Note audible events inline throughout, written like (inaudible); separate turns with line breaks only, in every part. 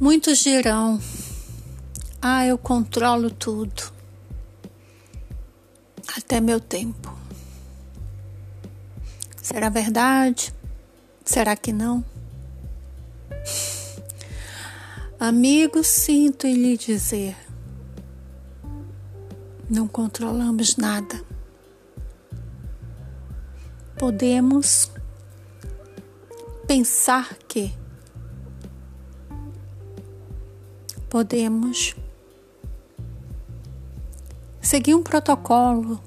Muitos dirão: Ah, eu controlo tudo, até meu tempo. Será verdade? Será que não? Amigo, sinto em lhe dizer: não controlamos nada. Podemos pensar que podemos seguir um protocolo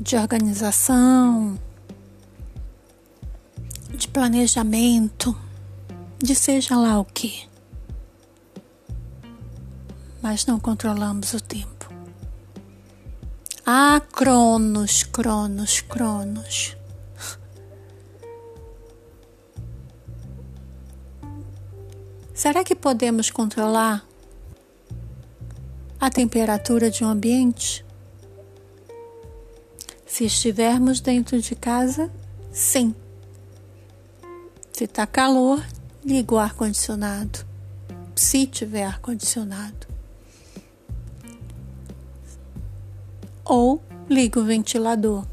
de organização, de planejamento, de seja lá o que. Mas não controlamos o tempo. Ah, Cronos, Cronos, Cronos. Será que podemos controlar a temperatura de um ambiente? Se estivermos dentro de casa, sim. Se está calor, liga o ar-condicionado. Se tiver ar-condicionado. Ou liga o ventilador.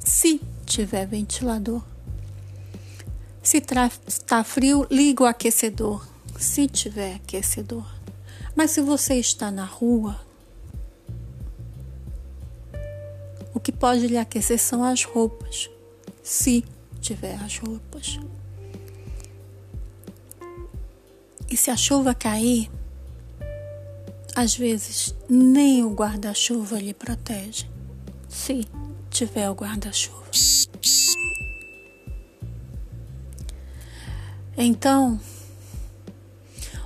Se tiver ventilador. Se está frio, liga o aquecedor se tiver aquecedor. Mas se você está na rua, o que pode lhe aquecer são as roupas, se tiver as roupas. E se a chuva cair, às vezes nem o guarda-chuva lhe protege, se tiver o guarda-chuva. Então,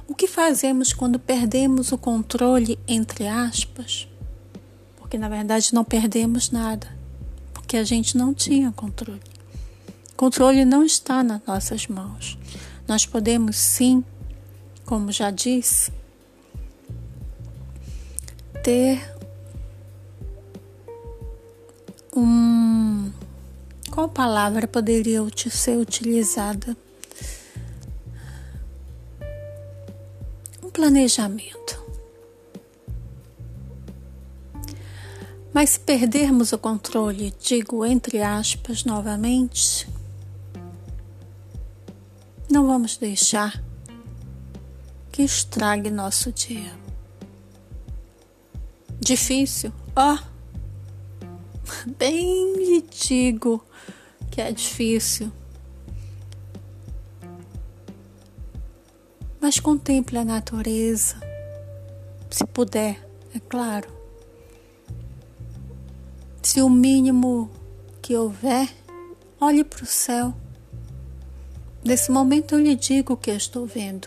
o que fazemos quando perdemos o controle, entre aspas? Porque na verdade não perdemos nada, porque a gente não tinha controle. O controle não está nas nossas mãos. Nós podemos sim, como já disse, ter um. Qual palavra poderia ser utilizada? Planejamento. Mas se perdermos o controle, digo entre aspas novamente, não vamos deixar que estrague nosso dia. Difícil? Ó, oh, (laughs) bem lhe digo que é difícil. Mas contemple a natureza, se puder, é claro. Se o mínimo que houver, olhe para o céu. Nesse momento eu lhe digo o que eu estou vendo.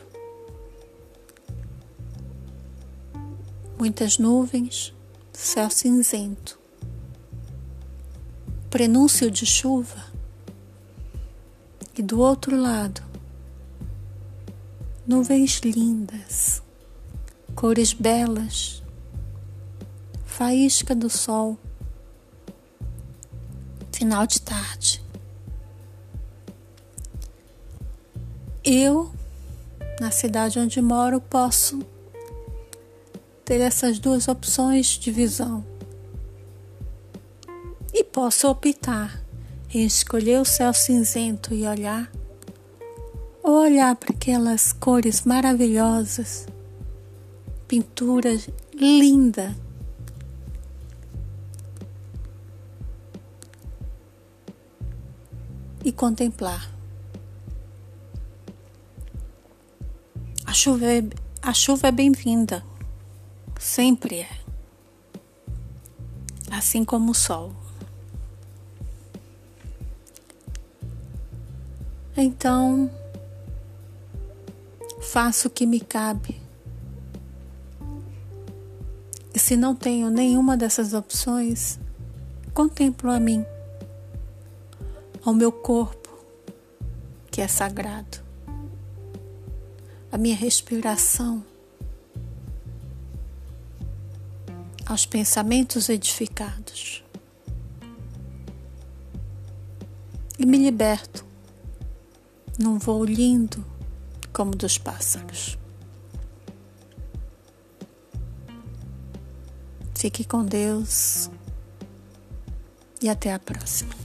Muitas nuvens, céu cinzento. Prenúncio de chuva. E do outro lado, nuvens lindas, cores belas, faísca do sol, final de tarde. Eu, na cidade onde moro, posso ter essas duas opções de visão. E posso optar em escolher o céu cinzento e olhar olhar para aquelas cores maravilhosas, pintura linda. E contemplar. A chuva é, a chuva é bem-vinda, sempre é. Assim como o sol. Então, faço o que me cabe. E se não tenho nenhuma dessas opções, contemplo a mim, ao meu corpo, que é sagrado, a minha respiração, aos pensamentos edificados. E me liberto num voo lindo como dos pássaros. Fique com Deus e até a próxima.